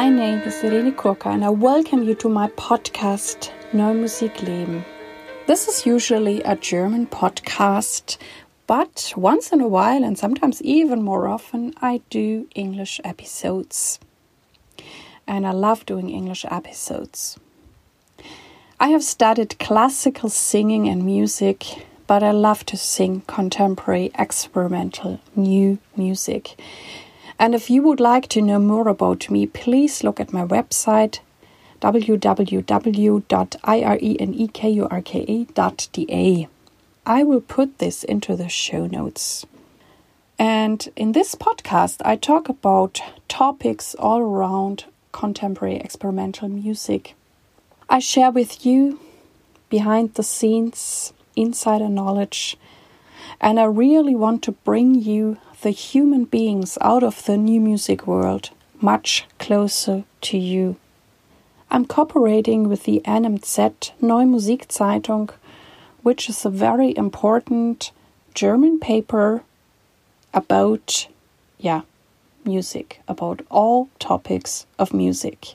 My name is Irene Kurka and I welcome you to my podcast Neue Musik Leben. This is usually a German podcast, but once in a while and sometimes even more often I do English episodes. And I love doing English episodes. I have studied classical singing and music, but I love to sing contemporary, experimental, new music. And if you would like to know more about me, please look at my website www.irenekurka.de. I will put this into the show notes. And in this podcast, I talk about topics all around contemporary experimental music. I share with you behind the scenes, insider knowledge, and I really want to bring you the human beings out of the new music world much closer to you. I'm cooperating with the NMZ Neue Musikzeitung, which is a very important German paper about, yeah, music, about all topics of music.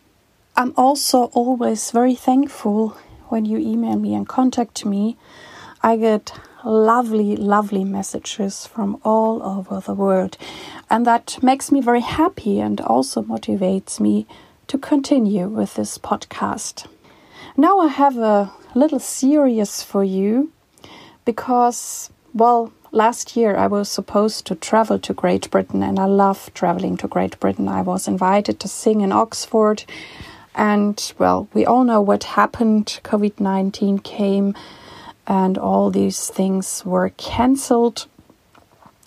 I'm also always very thankful when you email me and contact me. I get lovely, lovely messages from all over the world. And that makes me very happy and also motivates me to continue with this podcast. Now I have a little series for you because, well, last year I was supposed to travel to Great Britain and I love traveling to Great Britain. I was invited to sing in Oxford. And well, we all know what happened. COVID 19 came and all these things were cancelled.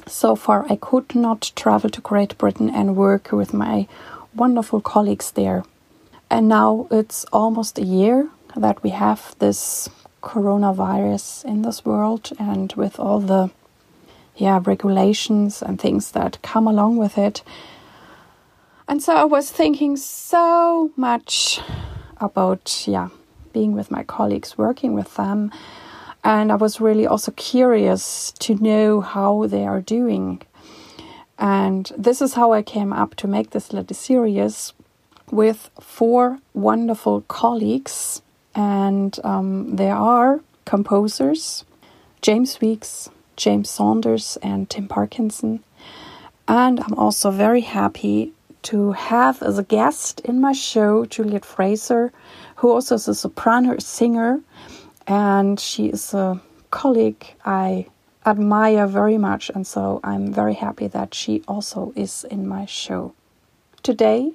So far, I could not travel to Great Britain and work with my wonderful colleagues there. And now it's almost a year that we have this coronavirus in this world, and with all the yeah regulations and things that come along with it. And so I was thinking so much about yeah being with my colleagues, working with them, and I was really also curious to know how they are doing. And this is how I came up to make this little series with four wonderful colleagues. And um, there are composers James Weeks, James Saunders, and Tim Parkinson. And I'm also very happy to have as a guest in my show Juliet Fraser, who also is a soprano singer and she is a colleague I admire very much, and so I'm very happy that she also is in my show. Today,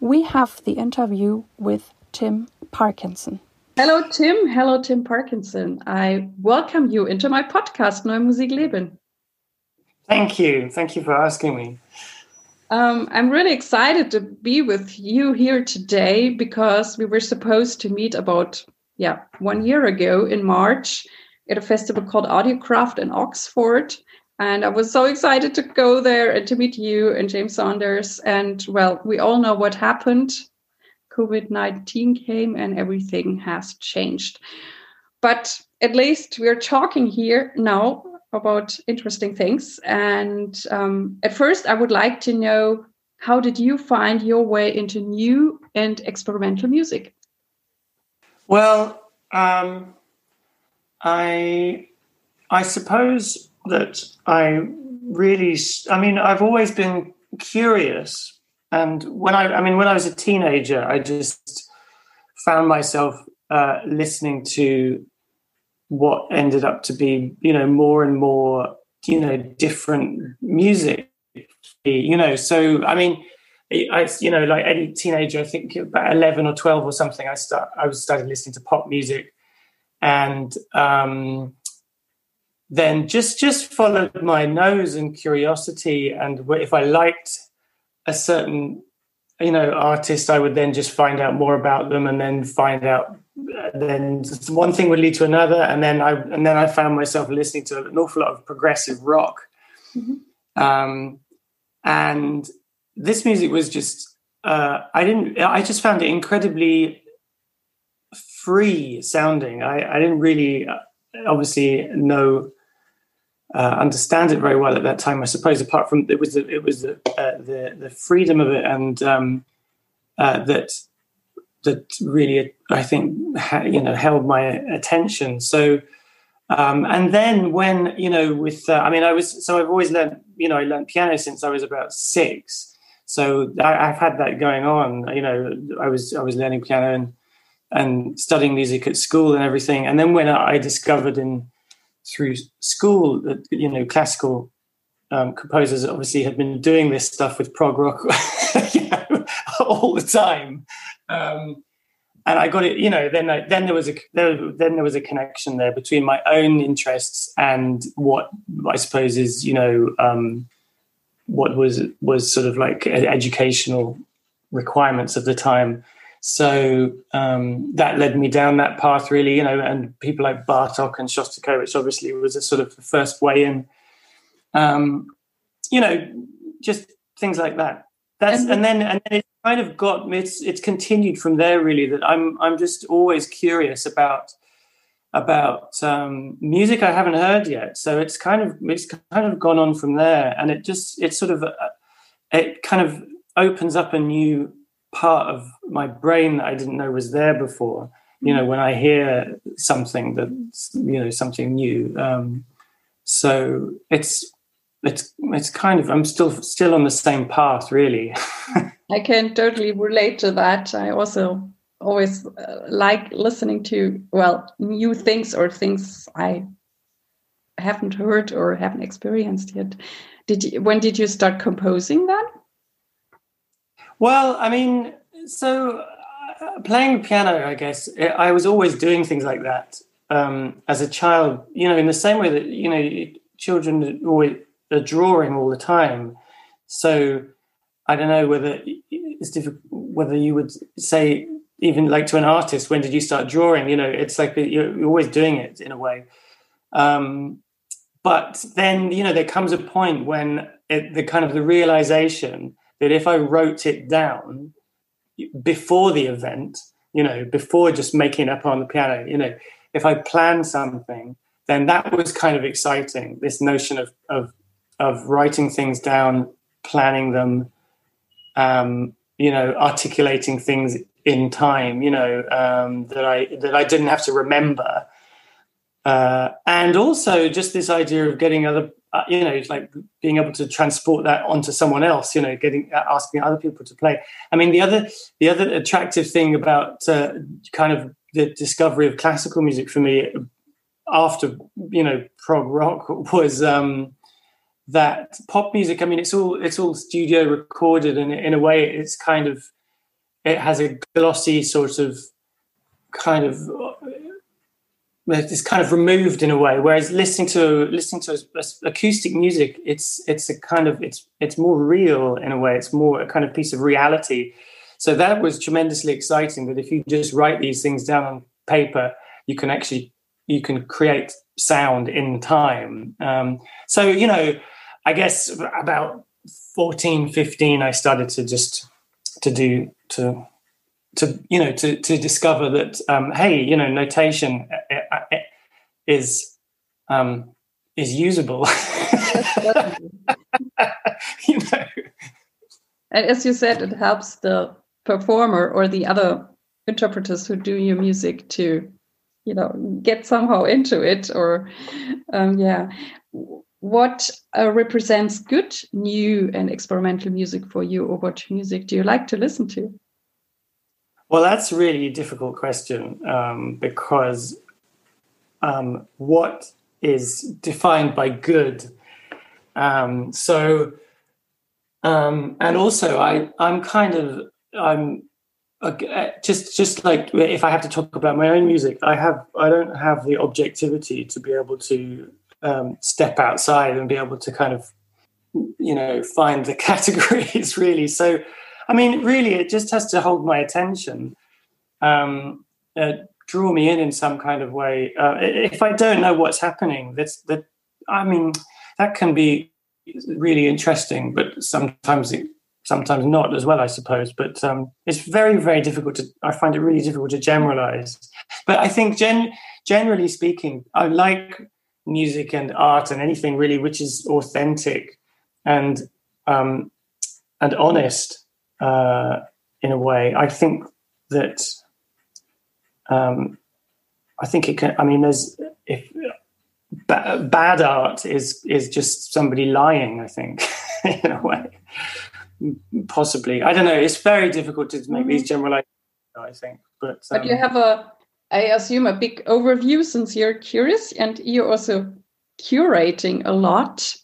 we have the interview with Tim Parkinson. Hello, Tim. Hello, Tim Parkinson. I welcome you into my podcast, Neue Musik Leben. Thank you. Thank you for asking me. Um, I'm really excited to be with you here today because we were supposed to meet about yeah, one year ago in March at a festival called Audiograft in Oxford. And I was so excited to go there and to meet you and James Saunders. And well, we all know what happened. COVID 19 came and everything has changed. But at least we're talking here now about interesting things. And um, at first, I would like to know how did you find your way into new and experimental music? Well, um, I I suppose that I really I mean I've always been curious. And when I I mean when I was a teenager I just found myself uh, listening to what ended up to be you know more and more you know different music. You know so I mean I, you know, like any teenager, I think about eleven or twelve or something, I start, I was started listening to pop music, and um, then just just followed my nose and curiosity, and if I liked a certain, you know, artist, I would then just find out more about them, and then find out. Then one thing would lead to another, and then I and then I found myself listening to an awful lot of progressive rock. Mm-hmm. Um, and this music was just uh, I didn't I just found it incredibly free sounding. I, I didn't really uh, obviously know uh, understand it very well at that time. I suppose apart from it was the, it was the, uh, the the freedom of it and um, uh, that that really I think you know held my attention. So. Um, and then when you know, with uh, I mean, I was so I've always learned you know I learned piano since I was about six, so I, have had that going on. You know, I was I was learning piano and and studying music at school and everything. And then when I discovered in through school that you know classical um, composers obviously had been doing this stuff with prog rock all the time. Um, and I got it, you know. Then, I, then there was a there, then there was a connection there between my own interests and what I suppose is, you know, um, what was was sort of like educational requirements of the time. So um, that led me down that path, really, you know, and people like Bartok and Shostakovich obviously was a sort of the first way in. Um, you know, just things like that. That's and, and then and then it kind of got it's it's continued from there really that I'm I'm just always curious about about um, music I haven't heard yet. So it's kind of it's kind of gone on from there, and it just it sort of uh, it kind of opens up a new part of my brain that I didn't know was there before. You know, when I hear something that's you know something new. Um, so it's it's it's kind of I'm still still on the same path, really. I can totally relate to that. I also always uh, like listening to well new things or things I haven't heard or haven't experienced yet. Did you, when did you start composing then? Well, I mean, so uh, playing piano, I guess I was always doing things like that um, as a child. You know, in the same way that you know children always are drawing all the time. So I don't know whether it's difficult whether you would say even like to an artist when did you start drawing you know it's like you're, always doing it in a way um, but then you know there comes a point when it, the kind of the realization that if I wrote it down before the event, you know, before just making up on the piano, you know, if I planned something, then that was kind of exciting. This notion of of of writing things down, planning them, um, you know, articulating things in time, you know, um, that I that I didn't have to remember, uh, and also just this idea of getting other uh, you know, like being able to transport that onto someone else, you know, getting uh, asking other people to play. I mean, the other the other attractive thing about uh, kind of the discovery of classical music for me after you know prog rock was um, that pop music. I mean, it's all it's all studio recorded, and in a way, it's kind of it has a glossy sort of kind of it's kind of removed in a way whereas listening to listening to acoustic music it's it's a kind of it's it's more real in a way it's more a kind of piece of reality. So that was tremendously exciting that if you just write these things down on paper you can actually you can create sound in time. Um, so you know i guess about 14 15 i started to just to do to to you know to to discover that um, hey you know notation uh, uh, uh, is um, is usable. You know. And as you said it helps the performer or the other interpreters who do your music to you know get somehow into it or um, yeah what uh, represents good new and experimental music for you or what music do you like to listen to well, that's really a difficult question um, because um, what is defined by good? Um, so, um, and also, I I'm kind of I'm uh, just just like if I have to talk about my own music, I have I don't have the objectivity to be able to um, step outside and be able to kind of you know find the categories really. So I mean, really, it just has to hold my attention, um, uh, draw me in in some kind of way. Uh, if I don't know what's happening, that's that. I mean, that can be really interesting, but sometimes it, sometimes not as well, I suppose. But um, it's very, very difficult to. I find it really difficult to generalize. But I think, gen, generally speaking, I like music and art and anything really which is authentic and um, and honest uh, in a way. I think that um, I think it can. I mean, there's if ba- bad art is is just somebody lying. I think in a way, possibly. I don't know. It's very difficult to make mm-hmm. these generalizations. I think, but um, but you have a, I assume, a big overview since you're curious and you're also curating a lot.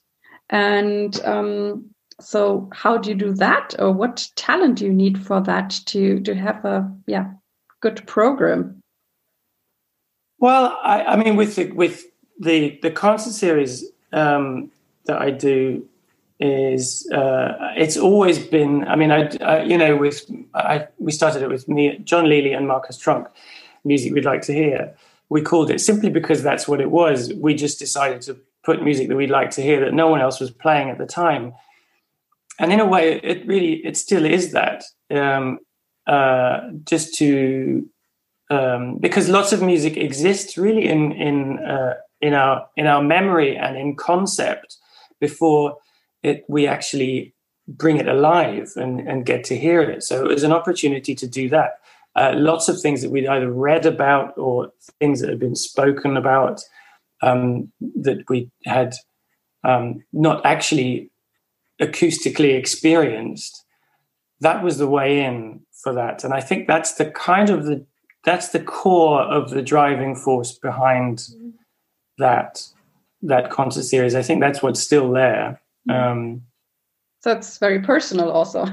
And um, so, how do you do that, or what talent do you need for that to to have a yeah good program? Well, I, I mean, with the with the the concert series um, that I do is uh, it's always been. I mean, I, I you know with I, we started it with me, John Lely, and Markus Trunk. Music we'd like to hear. We called it simply because that's what it was. We just decided to put music that we'd like to hear that no one else was playing at the time. And in a way, it really it still is that. Um, uh, just to um, because lots of music exists really in in uh, in our in our memory and in concept before it we actually bring it alive and, and get to hear it. So it was an opportunity to do that. Uh, lots of things that we'd either read about or things that had been spoken about um, that we had um, not actually acoustically experienced. That was the way in for that, and I think that's the kind of the that's the core of the driving force behind that that concert series. I think that's what's still there. Mm-hmm. Um, so it's very personal, also.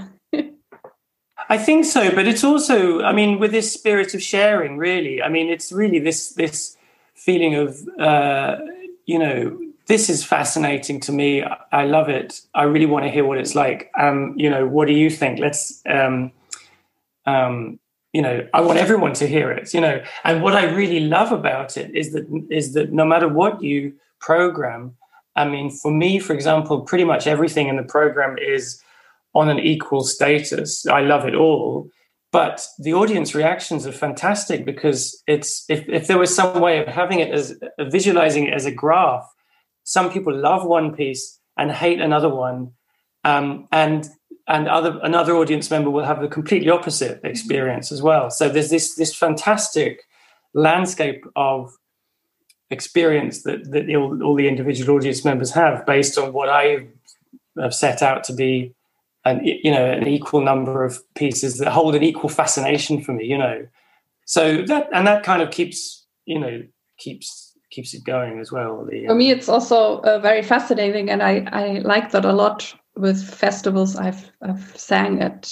I think so, but it's also, I mean, with this spirit of sharing, really. I mean, it's really this this feeling of, uh, you know, this is fascinating to me. I love it. I really want to hear what it's like. Um, you know, what do you think? Let's um, um, you know i want everyone to hear it you know and what i really love about it is that is that no matter what you program i mean for me for example pretty much everything in the program is on an equal status i love it all but the audience reactions are fantastic because it's if, if there was some way of having it as visualizing it as a graph some people love one piece and hate another one um, and and other another audience member will have the completely opposite experience as well. So there's this this fantastic landscape of experience that that all, all the individual audience members have based on what I have set out to be an you know an equal number of pieces that hold an equal fascination for me. You know, so that and that kind of keeps you know keeps keeps it going as well. The, for me, it's also uh, very fascinating, and I I like that a lot with festivals I've, I've sang at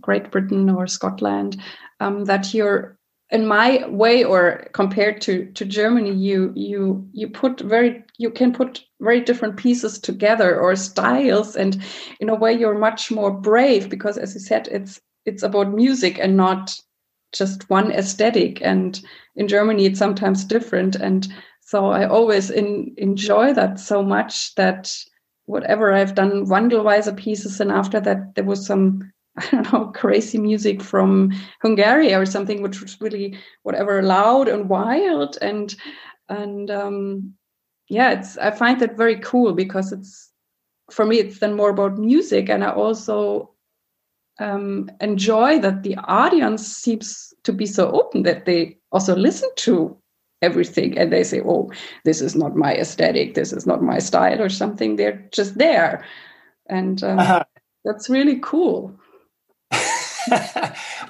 Great Britain or Scotland, um, that you're in my way or compared to to Germany, you you you put very you can put very different pieces together or styles, and in a way you're much more brave because, as you said, it's it's about music and not just one aesthetic. And in Germany, it's sometimes different, and so I always in, enjoy that so much that whatever I've done Wandelweiser pieces, and after that there was some I don't know crazy music from Hungary or something, which was really whatever loud and wild and and um, yeah, it's I find that very cool because it's for me it's then more about music, and I also um, enjoy that the audience seems to be so open that they also listen to everything and they say oh this is not my aesthetic this is not my style or something. They're just there. And um, uh-huh. that's really cool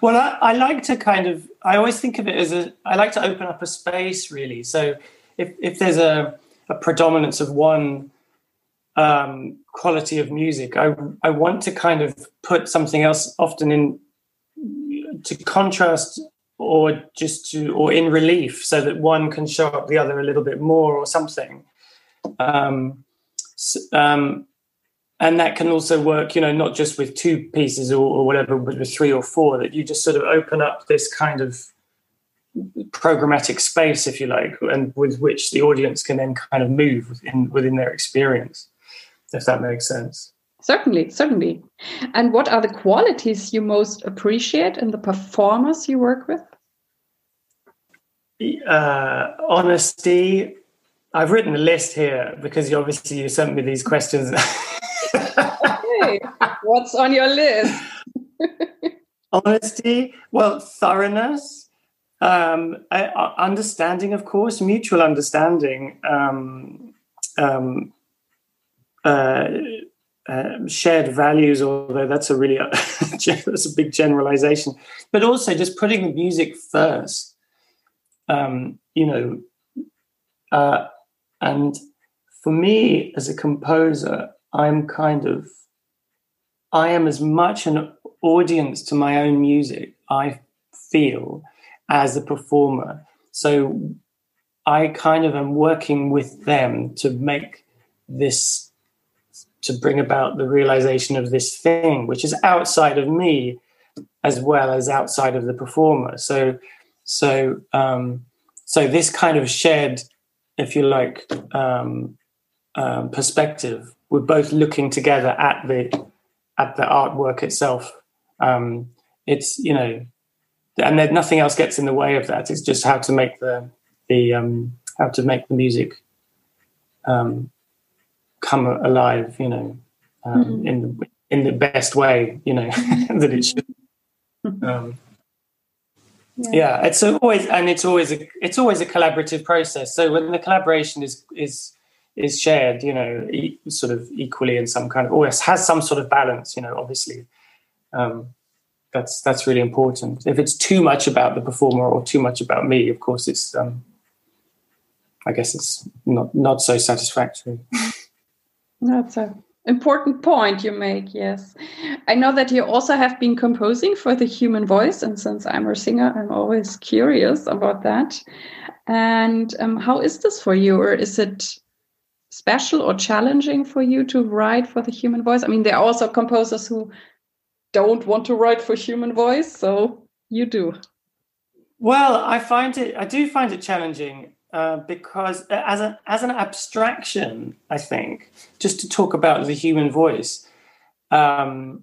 well I, I, like to kind of i always think of it as a i like to open up a space really. So if, if there's a, a predominance of one um, quality of music I, I want to kind of put something else often in to contrast or just to or in relief so that one can show up the other a little bit more or something. Um, um, and that can also work you know not just with two pieces or, or, whatever but with three or four that you just sort of open up this kind of programmatic space if you like and with which the audience can then kind of move within within their experience if that makes sense Certainly, certainly. And what are the qualities you most appreciate in the performers you work with? Uh, honesty. I've written a list here because you obviously you sent me these questions. What's on your list? honesty, well, thoroughness, um, understanding, of course, mutual understanding, um, um, uh, uh, shared values. Although that's a really that's a big generalization, but also just putting the music first. Um, you know, uh, and for me as a composer, I'm kind of I am as much an audience to my own music. I feel as a performer. So I kind of am working with them to make this, to bring about the realization of this thing, which is outside of me as well as outside of the performer. So, so, um, so this kind of shared, if you like, um, um, perspective, we're both looking together at the at the artwork itself. Um, it's you know and then nothing else gets in the way of that. It's just how to make the the um, how to make the music um, come alive. You know, um, mm-hmm. in the in the best way. You know that it should. Um, yeah. yeah. it's always and it's always a it's always a collaborative process. So when the collaboration is is is shared, you know, e- sort of equally in some kind of always has some sort of balance. You know, obviously. Um, that's that's really important. If it's too much about the performer or too much about me, of course, it's um, I guess it's not not so satisfactory. That's a important point you make. Yes, I know that you also have been composing for the human voice, and since I'm a singer, I'm always curious about that. And um, how is this for you, or is it special or challenging for you to write for the human voice? I mean, there are also composers who don't want to write for human voice, so you do. Well, I find it. I do find it challenging uh, because, uh, as an as an abstraction, I think just to talk about the human voice, um,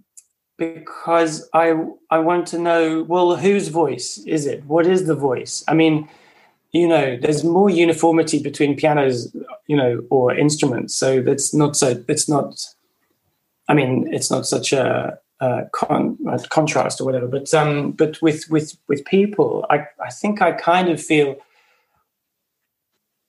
because I I want to know. Well, whose voice is it? What is the voice? I mean, you know, there's more uniformity between pianos, you know, or instruments. So that's not so. It's not. I mean, it's not such a uh, con- uh, contrast or whatever. But um, but with with with people, I I think I kind of feel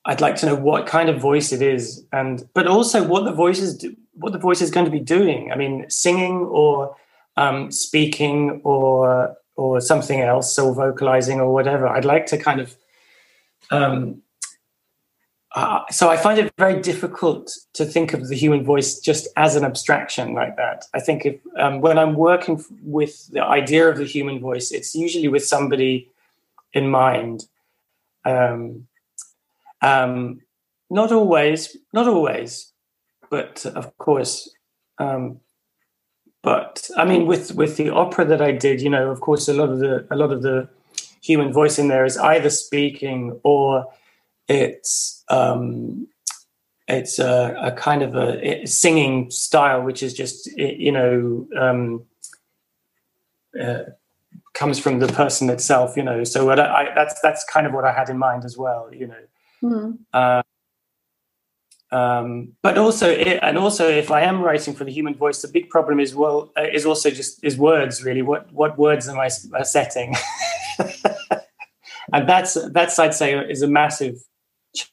I'd like to know what kind of voice it is, and but also what the voice is do, what the voice is going to be doing. I mean, singing or um, speaking or or something else, or vocalizing or whatever. I'd like to kind of um, uh, so I find it very difficult to think of the human voice just as an abstraction like that. I think if um, when I'm working with the idea of the human voice, it's usually with somebody in mind. Um, um, not always, not always, but of course. Um, but I mean, with with the opera that I did, you know, of course, a lot of the a lot of the human voice in there is either speaking or it's um, it's a, a, kind of a, singing style, which is just you know um, uh, comes from the person itself. You know, so I, that's that's kind of what I had in mind as well. You know. Mm. Uh, um, but also, it, and also, if I am writing for the human voice, the big problem is well, uh, is also just is words. Really, what what words am I setting? and that's that's I'd say is a massive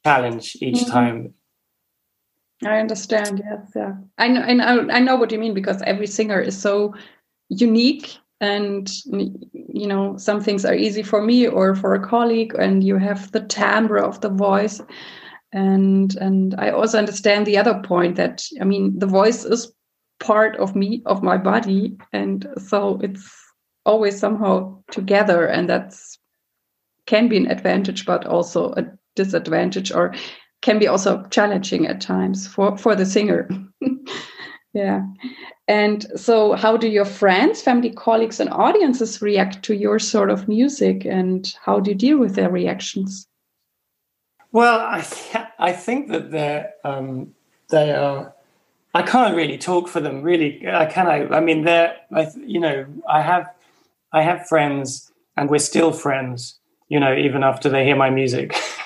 challenge each mm-hmm. time. I understand. Yes, yeah. I know, I know. I know what you mean because every singer is so unique, and you know, some things are easy for me or for a colleague, and you have the timbre of the voice, and and I also understand the other point that I mean, the voice is part of me, of my body, and so it's always somehow together, and that's can be an advantage, but also a disadvantage or can be also challenging at times for for the singer. Yeah. And so how do your friends family colleagues and audiences react to your sort of music and how do you deal with their reactions? Well i th- i think that they're um, they are i can't really talk for them really i can i i mean they're I, you know i have i have friends and we're still friends you know even after they hear my music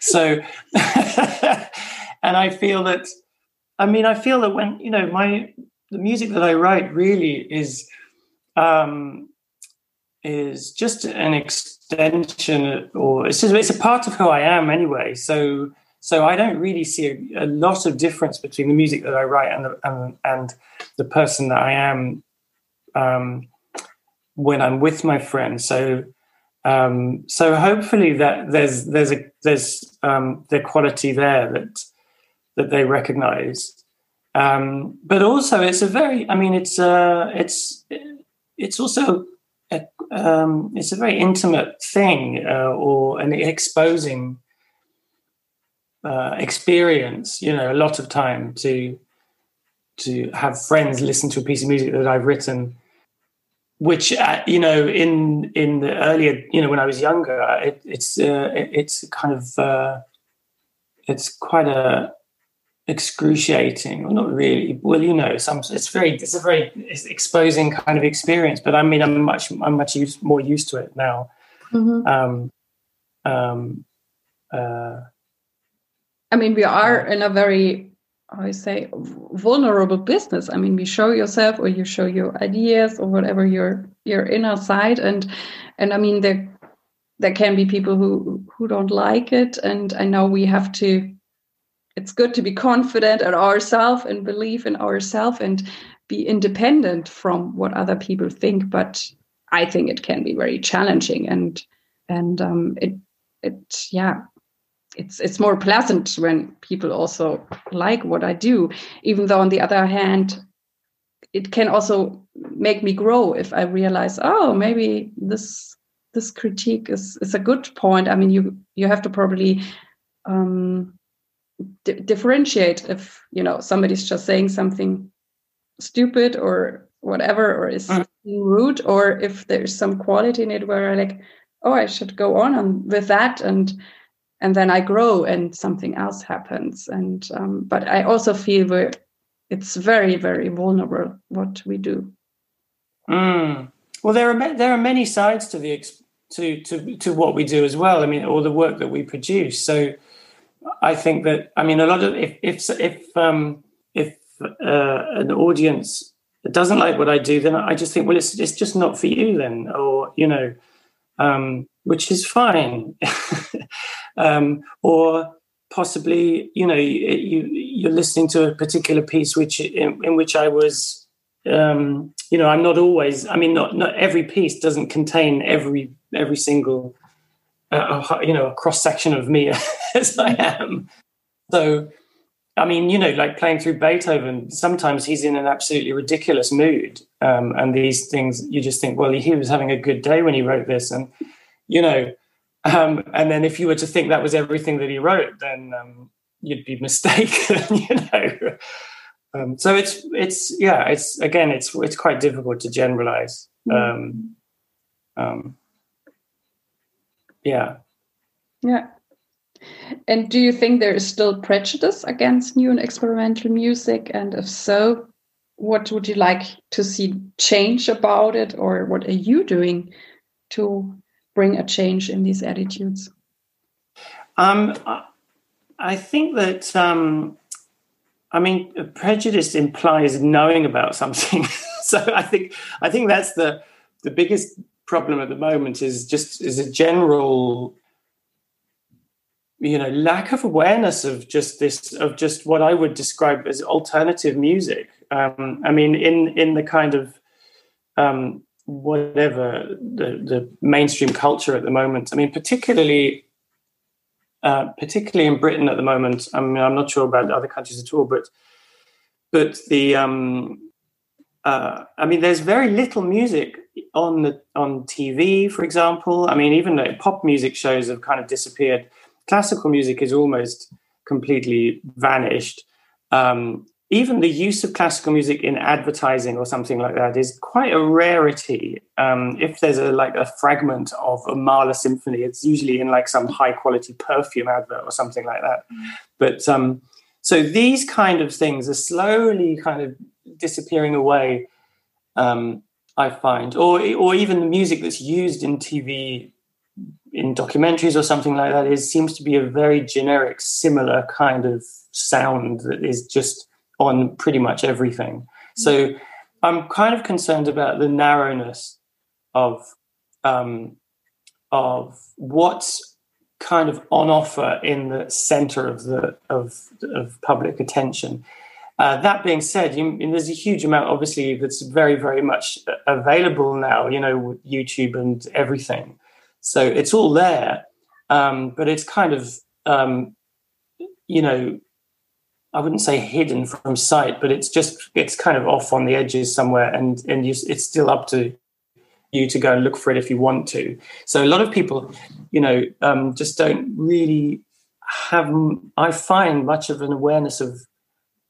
so, and I feel that, I mean, I feel that when, you know, my, the music that I write really is, um, is just an extension, or it's just it's a part of who I am anyway. So so I don't really see a, a lot of difference between the music that I write and the and, and the person that I am um, when I'm with my friends. So um, so hopefully that there's there's a there's um, the quality there that that they recognise. Um, but also, it's a very I mean, it's uh, it's it's also a, um, it's a very intimate thing uh, or an exposing uh, experience. You know, a lot of time to to have friends listen to a piece of music that I've written, which uh, you know, in in the earlier, you know, when I was younger, it, it's uh, it, it's kind of uh, it's quite a excruciating. Or not really. Well you know some it's very it's a very it's exposing kind of experience but i mean i'm much i'm much used, more used to it now. Mm-hmm. um um uh i mean we are in a very I say vulnerable business. I mean, we show yourself or you show your ideas or whatever your your inner side, and and I mean there there can be people who who don't like it, and I know we have to it's good to be confident in ourselves and believe in ourselves and be independent from what other people think. But i think it can be very challenging. And and um, it it yeah it's it's more pleasant when people also like what i do even though on the other hand it can also make me grow if i realize oh maybe this this critique is is a good point i mean you you have to probably um, differentiate if you know somebody's just saying something stupid or whatever or is mm. rude or if there's some quality in it where i like oh i should go on and with that and and then i grow and something else happens. And um, but i also feel we it's very very vulnerable what we do. Mm. well there are there are many sides to the to to to what we do as well. I mean all the work that we produce. So I think that I mean a lot of if if if um, if uh, an audience doesn't like what I do, then I just think, well, it's it's just not for you then, or you know, um, which is fine, um, or possibly you know you you're listening to a particular piece which in, in which I was. Um, you know, I'm not always. I mean, not not every piece doesn't contain every every single uh, you know a cross section of me as I am. So, I mean, you know, like playing through Beethoven, sometimes he's in an absolutely ridiculous mood, um, and these things you just think, well, he was having a good day when he wrote this, and you know, um, and then if you were to think that was everything that he wrote, then um, you'd be mistaken, you know. Um, so it's it's yeah, it's again, it's it's quite difficult to generalize. Mm. Um, yeah. Yeah. And do you think there is still prejudice against new and experimental music? And if so, what would you like to see change about it, or what are you doing to bring a change in these attitudes? Um, I think that um, I mean prejudice implies knowing about something. so I think I think that's the the biggest problem at the moment is just is a general you know lack of awareness of just this of just what i would describe as alternative music um, i mean in in the kind of um, whatever the, the mainstream culture at the moment i mean particularly uh, particularly in britain at the moment i mean i'm not sure about other countries at all but but the um, uh, I mean, there's very little music on the on TV, for example. I mean, even though pop music shows have kind of disappeared, classical music is almost completely vanished. Um, even the use of classical music in advertising or something like that is quite a rarity. Um, if there's a like a fragment of a Mahler symphony, it's usually in like some high quality perfume advert or something like that. Mm. But um, so these kind of things are slowly kind of disappearing away. Um, I find, or or even the music that's used in TV, in documentaries or something like that, is seems to be a very generic, similar kind of sound that is just on pretty much everything. So I'm kind of concerned about the narrowness of um, of what's kind of on offer in the center of the of, of public attention. Uh, that being said, you, there's a huge amount, obviously, that's very, very much available now. You know, with YouTube and everything, so it's all there. Um, but it's kind of, um, you know, I wouldn't say hidden from sight, but it's just it's kind of off on the edges somewhere, and and you, it's still up to you to go and look for it if you want to. So a lot of people, you know, um, just don't really have. I find much of an awareness of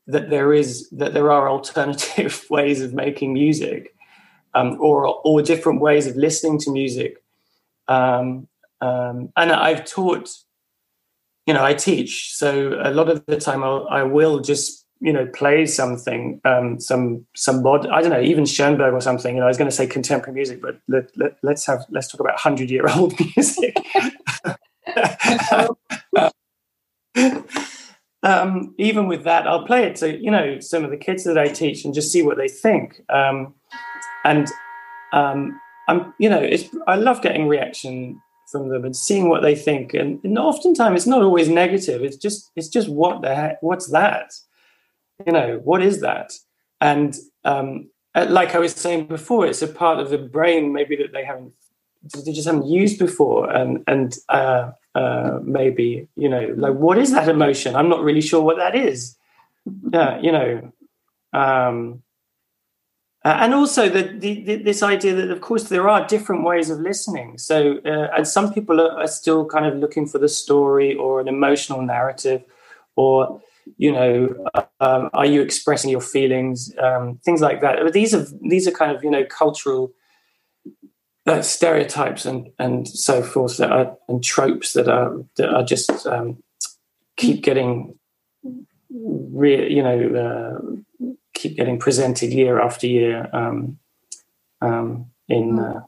that there is that there are alternative ways of making music, um, or or different ways of listening to music. Um, um and I've taught, you know, I teach, so a lot of the time I'll, I will just you know play something um some some mod i don't know even schoenberg or something you know i was going to say contemporary music but let, let, let's have let's talk about 100 year old music. Um, even with that i'll play it to you know some of the kids that i teach and just see what they think. Um, and um, i'm you know it's i love getting reaction from them and seeing what they think. And, and oftentimes it's not always negative. It's just it's just what the heck what's that? You know what is that? And um, uh, like i was saying before it's a part of the brain maybe that they haven't they just haven't used before and and uh, uh, maybe you know like what is that emotion? I'm not really sure what that is. Yeah you know um, uh, and also the, the, this idea that of course there are different ways of listening. So uh, and some people are, are, still kind of looking for the story or an emotional narrative or you know um, are you expressing your feelings? Um, things like that. These are these are kind of you know cultural uh, stereotypes and and so forth that are and tropes that are that are just um, keep getting re- you know uh, keep getting presented year after year um, um, in hmm. uh,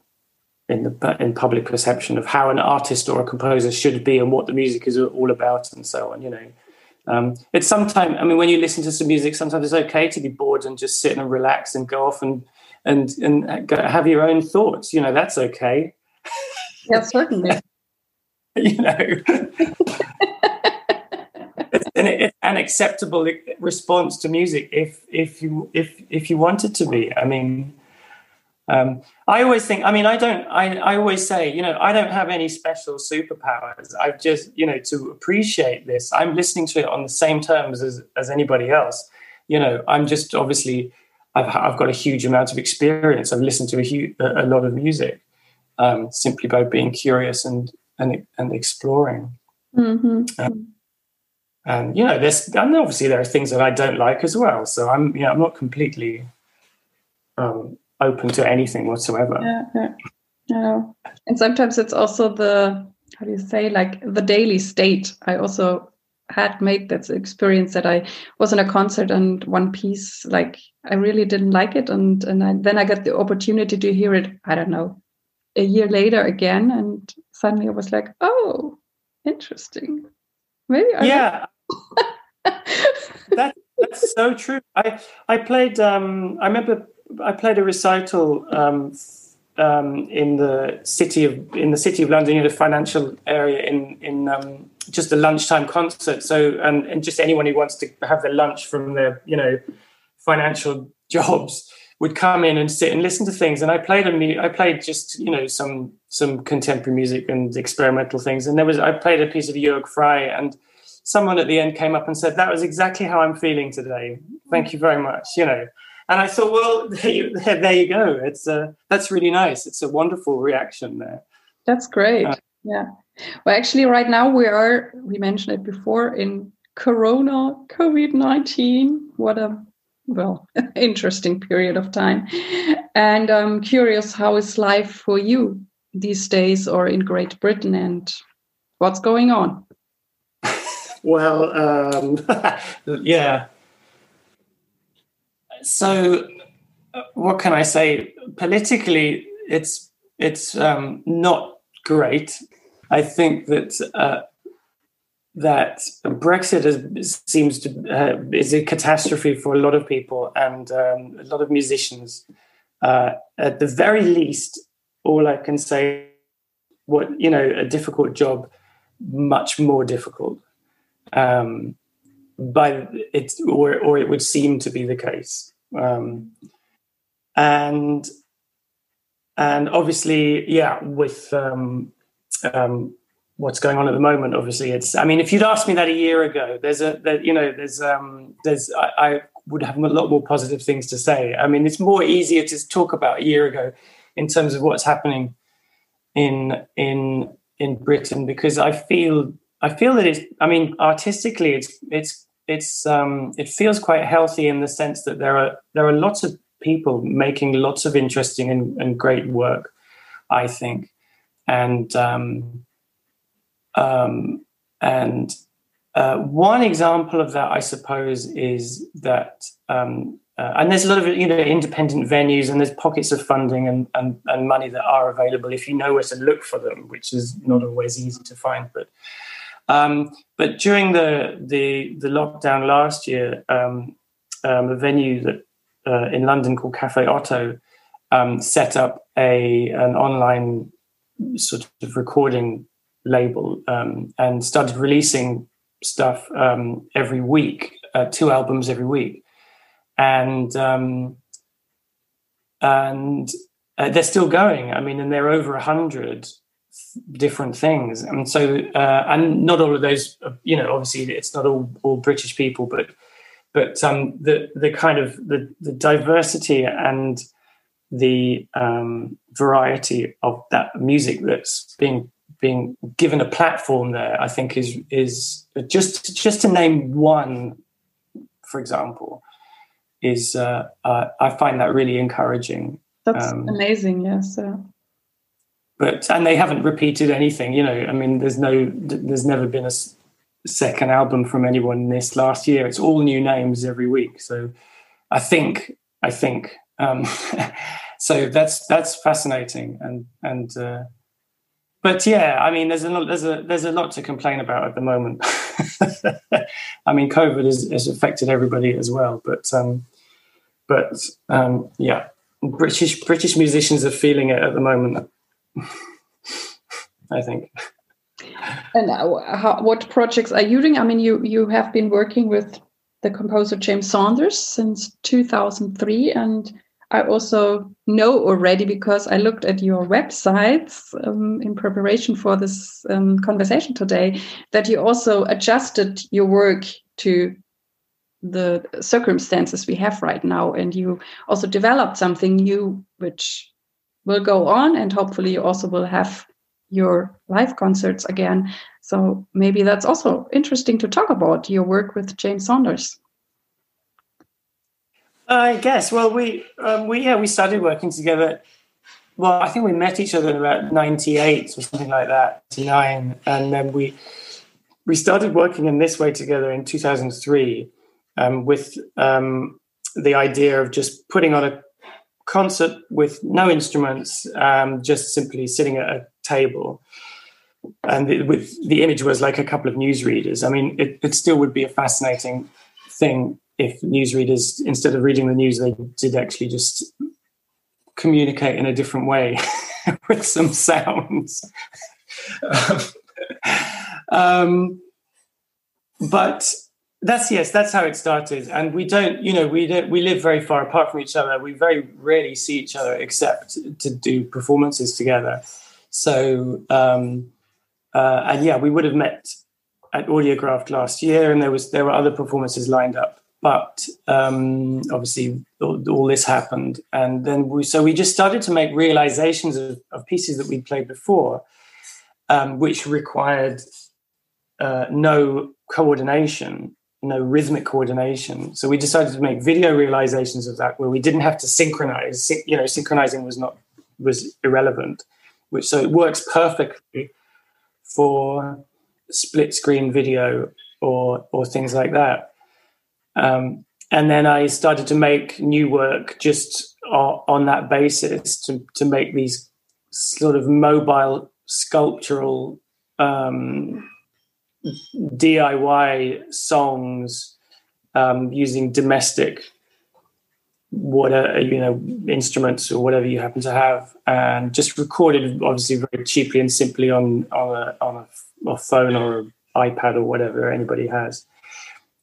in the in public perception of how an artist or a composer should be and what the music is all about and so on you know um, it's sometimes, I mean, when you listen to some music, sometimes it's okay to be bored and just sit and relax and go off and and and have your own thoughts. You know, that's okay. Yeah, certainly. you know, an acceptable response to music if if you if if you want it to be. I mean, um, I always think, I mean, I don't, I, I always say, you know, I don't have any special superpowers. I've just, you know, to appreciate this, I'm listening to it on the same terms as, as anybody else. You know, I'm just obviously, I've, I've got a huge amount of experience. I've listened to a, huge, a lot of music um, simply by being curious and, and, and exploring. Mm-hmm. Um, and, you know, there's, and obviously there are things that I don't like as well. So I'm, you know, I'm not completely, um, open to anything whatsoever. Yeah, yeah. yeah. And sometimes it's also the how do you say like the daily state. I also had made that experience that I was in a concert and one piece like I really didn't like it and and I, then I got the opportunity to hear it I don't know a year later again and suddenly I was like oh interesting maybe I yeah. That, that's so true. I I played um I remember I played a recital um, um, in the city of in the city of London, in the financial area, in in um, just a lunchtime concert. So and, and just anyone who wants to have their lunch from their you know financial jobs would come in and sit and listen to things. And I played a mu- I played just you know some some contemporary music and experimental things. And there was I played a piece of Jürg Frey and someone at the end came up and said that was exactly how I'm feeling today. Thank you very much. You know and I thought, well, there you, there you go. It's uh, that's really nice. It's a wonderful reaction there. That's great. Uh, yeah. Well, actually, right now we are. We mentioned it before in Corona, COVID nineteen. What a well, interesting period of time. And I'm curious, how is life for you these days, or in Great Britain, and what's going on? well, um, yeah, so what can I say? Politically, it's it's um, not great. I think that uh, that Brexit is, seems to uh, is a catastrophe for a lot of people and um, a lot of musicians. Uh, at the very least, all I can say, what you know, a difficult job, much more difficult. Um, but it's or or it would seem to be the case. Um, and and obviously, yeah, with um, um, what's going on at the moment, obviously, it's. I mean, if you'd asked me that a year ago, there's a, there, you know, there's, um, there's, I, I would have a lot more positive things to say. I mean, it's more easier to talk about a year ago in terms of what's happening in in in Britain because I feel I feel that it's. I mean, artistically, it's it's it's um, it feels quite healthy in the sense that there are there are lots of people making lots of interesting and, and great work. I think, and um, um, and uh, one example of that, I suppose, is that, um, uh, and there's a lot of you know independent venues, and there's pockets of funding and, and, and money that are available if you know where to look for them, which is not always easy to find. But um, but during the, the the lockdown last year, um, um a venue that uh, in London called Cafe Oto um, set up a an online sort of recording label um, and started releasing stuff um, every week, uh, two albums every week, and um, and uh, they're still going. I mean, and they're over a hundred different things, and so uh, and not all of those. You know, obviously, it's not all all British people, but but um, the the kind of the, the diversity and the um, variety of that music that's being being given a platform there, I think is is just just to name one, for example, is uh, uh, I find that really encouraging. That's um, amazing. Yes. Uh... But and they haven't repeated anything. You know, I mean, there's no, there's never been a second album from anyone this last year. It's all new names every week. So I think I think um, so. That's that's fascinating and and. Uh, but yeah, I mean, there's a lot, there's a there's a lot to complain about at the moment. I mean, COVID has, has, affected everybody as well, but um, but um, yeah, British British musicians are feeling it at the moment. I think. And how, what projects are you doing? I mean, you you have been working with the composer James Saunders since 2003, and I also know already because I looked at your websites um, in preparation for this um, conversation today that you also adjusted your work to the circumstances we have right now, and you also developed something new, which will go on, and hopefully you also will have your live concerts again. So maybe that's also interesting to talk about your work with James Saunders. I guess. Well, we um, we yeah we started working together. Well, I think we met each other in about '98 or something like that, '99, and then we we started working in this way together in 2003 um, with um, the idea of just putting on a concert with no instruments, um, just simply sitting at a table. And it, with the image was like a couple of newsreaders. I mean, it, it still would be a fascinating thing if newsreaders, instead of reading the news, they did actually just communicate in a different way with some sounds. um, but that's yes, that's how it started. And we don't, you know, we don't we live very far apart from each other. We very rarely see each other except to do performances together. So um, uh, and yeah, we would have met at Audiograft last year, and there was there were other performances lined up but um, obviously all, all, this happened. And then we so we just started to make realizations of, of pieces that we'd played before um, which required uh, no coordination no rhythmic coordination. So we decided to make video realizations of that where we didn't have to synchronize. You know synchronizing was not was irrelevant which so it works perfectly for split screen video or or things like that um, and then I started to make new work just on that basis to, to make these sort of mobile sculptural um, DIY songs um, using domestic whatever you know instruments or whatever you happen to have, and just recorded obviously very cheaply and simply on on a, on a, a phone or an iPad or whatever anybody has.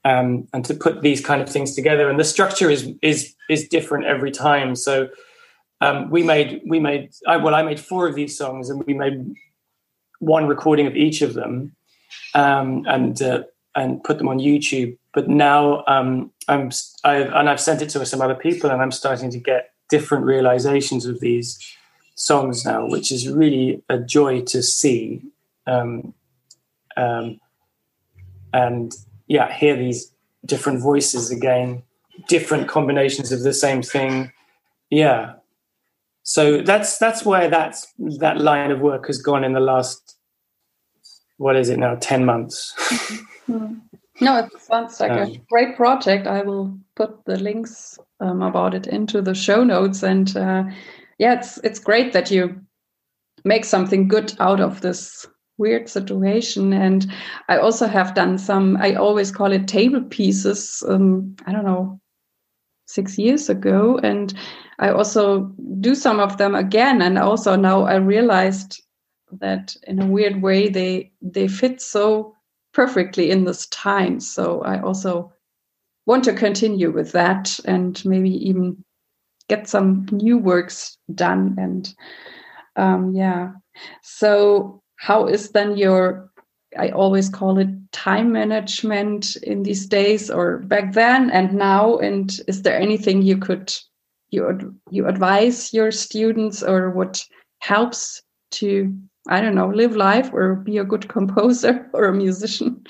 Um, and to put these kind of things together, and the structure is is is different every time. So um, we made we made I, well I made four of these songs, and we made one recording of each of them, um, and uh, and put them on YouTube. But now um, I'm I've, and I've sent it to some other people, and I'm starting to get different realizations of these songs now, which is really a joy to see. Um, um, and yeah, hear these different voices again, different combinations of the same thing. Yeah. So that's that's where that's that line of work has gone in the last what is it now, ten months. No, it sounds like um, a great project. I will put the links um, about it into the show notes. And uh, yeah, it's it's great that you make something good out of this weird situation. And I also have done some. I always call it table pieces. Um, I don't know, six years ago, and I also do some of them again. And also now I realized that in a weird way they they fit so perfectly in this time. So I also want to continue with that and maybe even get some new works done. And um, yeah, so how is then your I always call it time management in these days or back then and now. And is there anything you could you you advise your students or what helps to I don't know, live life or be a good composer or a musician?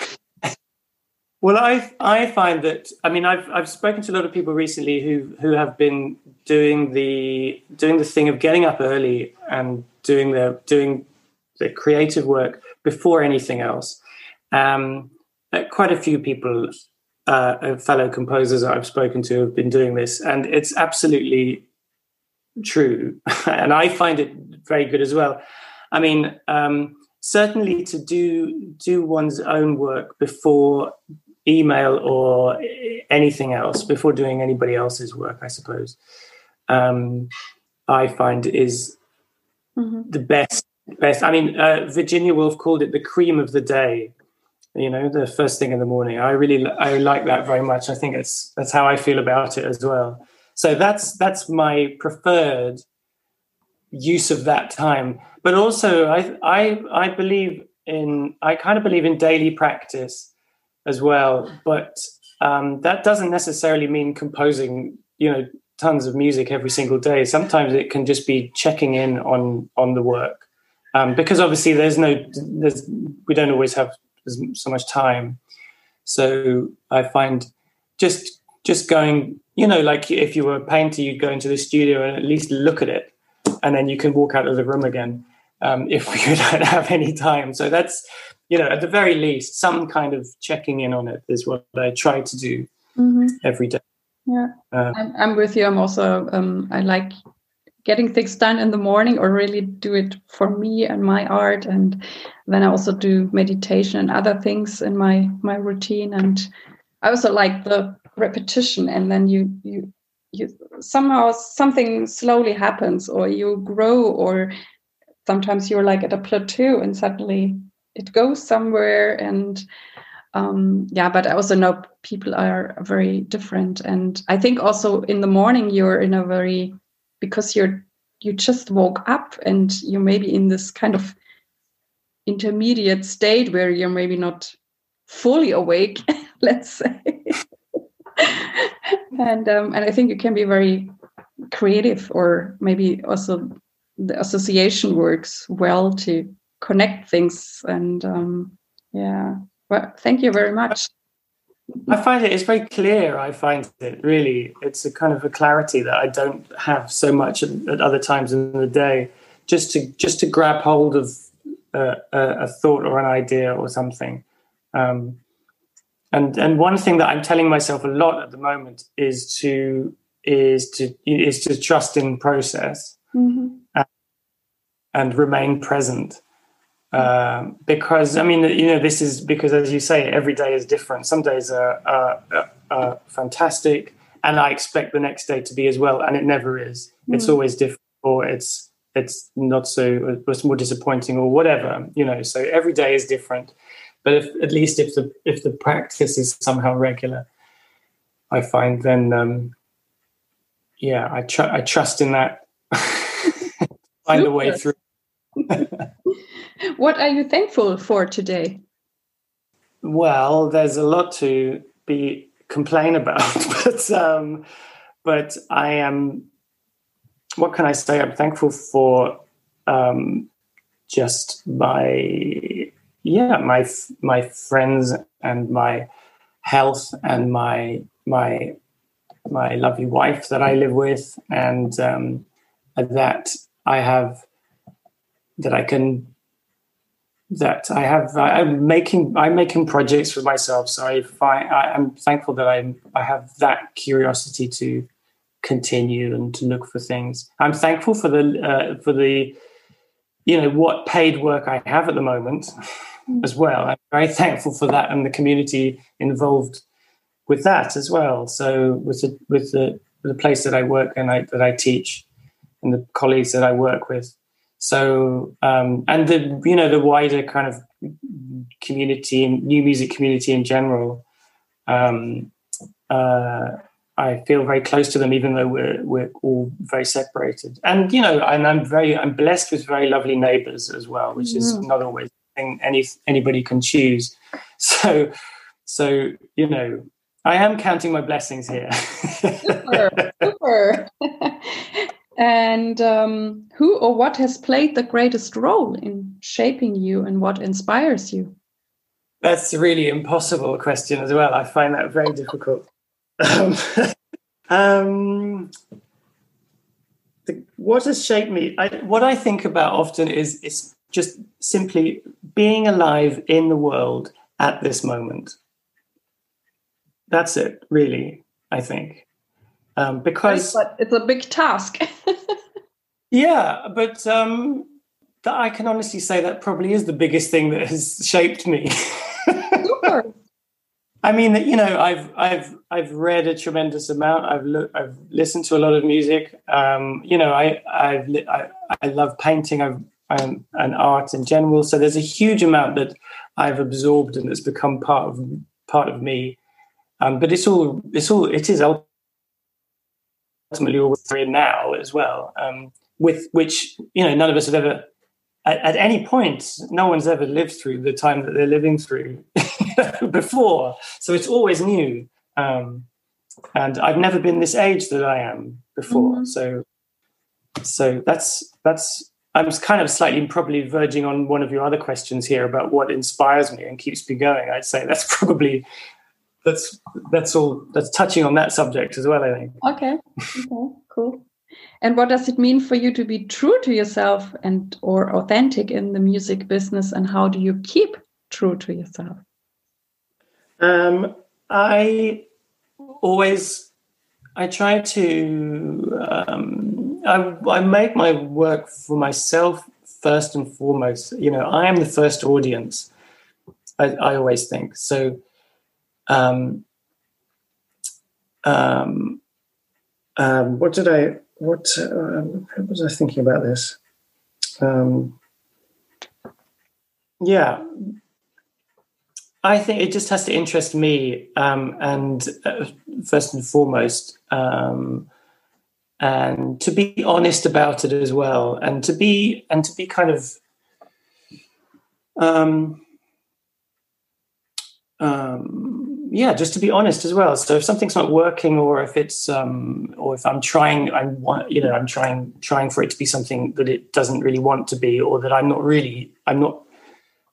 Well, I I find that I mean I've I've spoken to a lot of people recently who who have been doing the doing the thing of getting up early and doing their doing the creative work before anything else. Um, uh, quite a few people, uh, uh, fellow composers that I've spoken to, have been doing this, and it's absolutely true, and I find it very good as well. I mean, um, certainly to do do one's own work before email or anything else, before doing anybody else's work, I suppose, um, I find is mm-hmm. the best. Best. I mean, uh, Virginia Woolf called it the cream of the day. You know, the first thing in the morning. I really, I like that very much. I think it's that's how I feel about it as well. So that's that's my preferred use of that time. But also, I I I believe in I kind of believe in daily practice as well. But um, that doesn't necessarily mean composing, you know, tons of music every single day. Sometimes it can just be checking in on on the work, um, because obviously there's no there's we don't always have so much time. So I find just just going, you know, like if you were a painter, you'd go into the studio and at least look at it and then you can walk out of the room again um, if you don't have any time. So that's, you know, at the very least, some kind of checking in on it is what I try to do mm-hmm. every day. Yeah, um, I'm, I'm, with you. I'm also, um, I like getting things done in the morning or really do it for me and my art. And then I also do meditation and other things in my, my routine. And I also like the repetition and then you, you, you somehow something slowly happens or you grow or sometimes you're like at a plateau and suddenly it goes somewhere and um, yeah but i also know people are very different and i think also in the morning you're in a very because you're you just woke up and you're maybe in this kind of intermediate state where you're maybe not fully awake let's say and um, and I think you can be very creative, or maybe also the association works well to connect things. And um, yeah, well, thank you very much. I find it it's very clear. I find it really it's a kind of a clarity that I don't have so much at, at other times in the day. Just to just to grab hold of uh, a, a, thought or an idea or something. Um, and and one thing that I'm telling myself a lot at the moment is to is to is to trust in process mm-hmm. and, and, remain present. Um, because I mean, you know, this is because, as you say, every day is different. Some days are, are, are fantastic, and I expect the next day to be as well, and it never is. Mm. It's always different, or it's it's not so it's more disappointing, or whatever, you know. So every day is different, but if, at least if the if the practice is somehow regular, I find then um, yeah, I tr- I trust in that. Find a way through. what are you thankful for today? Well, there's a lot to be complain about, but um, but I am. What can I say? I'm thankful for um, just my yeah my my friends and my health and my my my lovely wife that I live with, and um, that I have that I can that I have I'm making I'm making projects for myself. So I find I, am thankful that I'm I have that curiosity to continue and to look for things. I'm thankful for the uh, for the you know what paid work I have at the moment mm. as well. I'm very thankful for that and the community involved with that as well. So with the with the the place that I work and I that I teach and the colleagues that I work with. So um, and the you know the wider kind of community and new music community in general. Um, uh, I feel very close to them, even though we're we're all very separated. And you know, and I'm very I'm blessed with very lovely neighbours as well, which is mm. not always thing any anybody can choose. So so you know, I am counting my blessings here. super, super. and um, who or what has played the greatest role in shaping you and what inspires you? That's a really impossible question as well. I find that very difficult. Um, um, the, what has shaped me? I, what I think about often is, is just simply being alive in the world at this moment that's it, really. I think um, because it's a big task. yeah, but um, that I can honestly say that probably is the biggest thing that has shaped me. I mean, that you know, I've I've I've read a tremendous amount. I've looked, I've listened to a lot of music. Um, you know, I I've I, I love painting. I've um, and art in general. So there's a huge amount that I've absorbed and that's become part of part of me. Um, but it's all it's all it is ultimately all we're in now as well. Um, with which you know none of us have ever at, at, any point no one's ever lived through the time that they're living through before. So it's always new. Um, and I've never been this age that I am before. Mm-hmm. So so that's that's I'm kind of slightly probably verging on one of your other questions here about what inspires me and keeps me going. I'd say that's probably that's that's all that's touching on that subject as well i think. Okay okay cool. And what does it mean for you to be true to yourself and or authentic in the music business and how do you keep true to yourself? Um, i always i try to um, I, I make my work for myself first and foremost. You know i am the first audience I, I always think. So um, um, um, what did I what what was I thinking about this? Um, yeah, I think it just has to interest me, um, and uh, first and foremost, um, and to be honest about it as well, and to be and to be kind of um, um, yeah, just to be honest as well. So if something's not working, or if it's, um, or if I'm trying, I want, you know, I'm trying, trying for it to be something that it doesn't really want to be, or that I'm not really, I'm not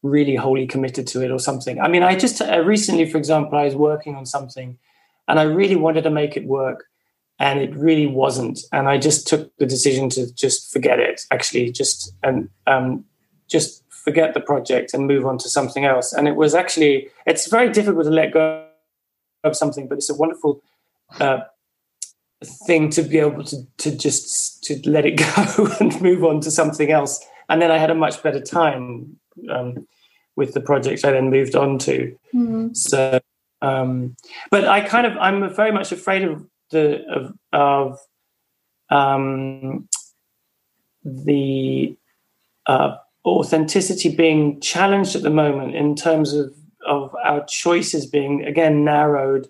really wholly committed to it, or something. I mean, I just uh, recently, for example, I was working on something, and I really wanted to make it work, and it really wasn't, and I just took the decision to just forget it. Actually, just and um, just forget the project and move on to something else. And it was actually, it's very difficult to let go of something, but it's a wonderful uh, thing to be able to, to just to let it go and move on to something else. And then I had a much better time um, with the project I then moved on to. Mm-hmm. So, um, but I kind of, I'm very much afraid of the of, of um, the uh, authenticity being challenged at the moment in terms of of our choices being again narrowed,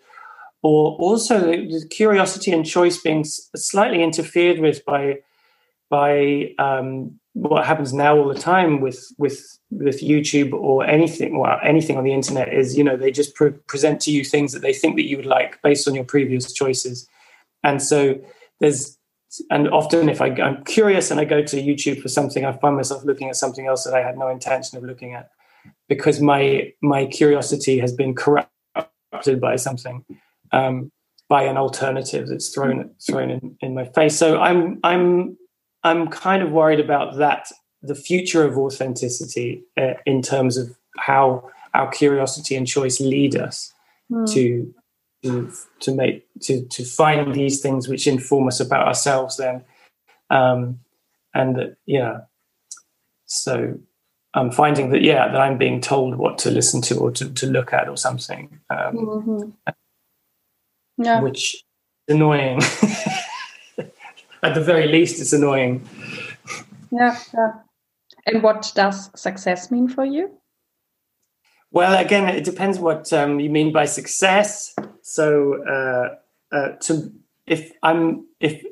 or also the curiosity and choice being slightly interfered with by by um, what happens now all the time with with with YouTube or anything, well, anything on the internet is, you know, they just pre- present to you things that they think that you would like based on your previous choices, and so there's and often if I, I'm curious and I go to YouTube for something, I find myself looking at something else that I had no intention of looking at because my my curiosity has been corrupted by something, um, by an alternative that's thrown thrown in, in my face. So I'm I'm I'm kind of worried about that, the future of authenticity uh, in terms of how our curiosity and choice lead us mm. to, to to make to to find these things which inform us about ourselves. Then, um, and that yeah, so I'm finding that yeah that I'm being told what to listen to or to, to look at or something, um, mm-hmm. yeah, which is annoying. at the very least, it's annoying. Yeah, yeah. And what does success mean for you? Well, again, it depends what um, you mean by success. So, uh, uh, to if I'm if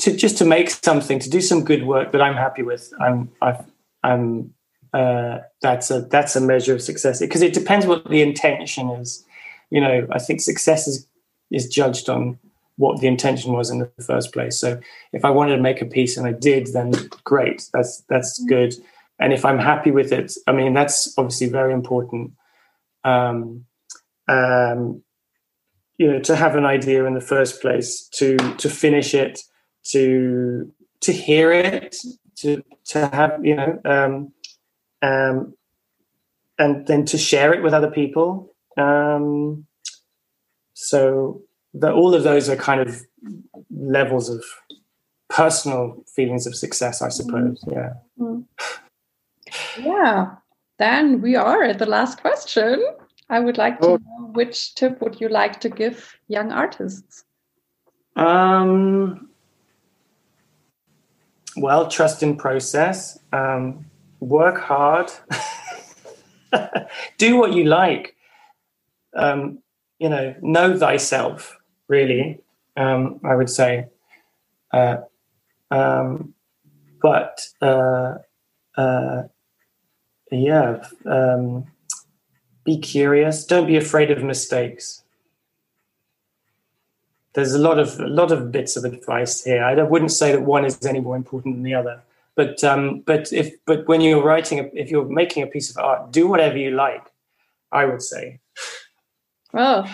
to just to make something to do some good work that I'm happy with, I'm i am uh, that's a that's a measure of success because it depends what the intention is. You know, I think success is is judged on what the intention was in the first place. So if I wanted to make a piece and I did, then great. That's that's mm. good. And if I'm happy with it, I mean that's obviously very important. Um, um, you know, to have an idea in the first place, to to finish it, to to hear it, to to have you know, um, um, and then to share it with other people. Um, so that all of those are kind of levels of personal feelings of success, I suppose. Mm. Yeah. Mm. Yeah. Then we are at the last question. I would like to oh. know which tip would you like to give young artists? Um, well, trust in process. Um, work hard. Do what you like. Um, you know, know thyself really. Um, I would say, uh, um, but uh, uh, yeah, um, be curious. Don't be afraid of mistakes. There's a lot of a lot of bits of advice here. I wouldn't say that one is any more important than the other. But um, but if but when you're writing, a, if you're making a piece of art, do whatever you like. I would say. Oh,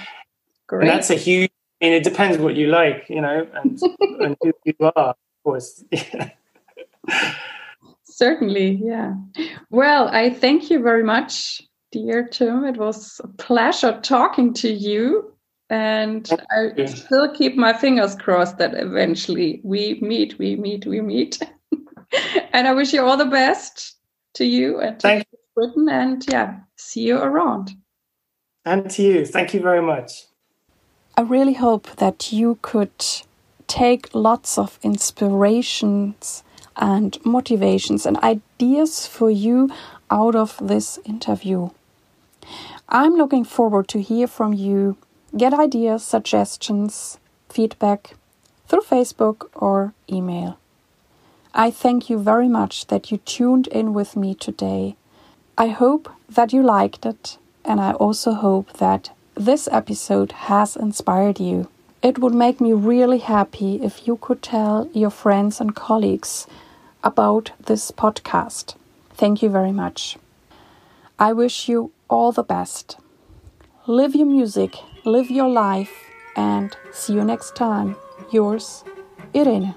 great! And that's a huge I mean, it depends what you like, you know, and, and who you are, of course. Certainly, yeah. Well, I thank you very much, dear Tim. It was a pleasure talking to you. And I still keep my fingers crossed that eventually we meet, we meet, we meet. and I wish you all the best to you and to Britain. And yeah, see you around. And to you. Thank you very much. I really hope that you could take lots of inspirations and motivations and ideas for you out of this interview. I'm looking forward to hear from you. Get ideas, suggestions, feedback through Facebook or email. I thank you very much that you tuned in with me today. I hope that you liked it, and I also hope that this episode has inspired you. It would make me really happy if you could tell your friends and colleagues about this podcast. Thank you very much. I wish you all the best. Live your music, live your life, and see you next time. Yours, Irene.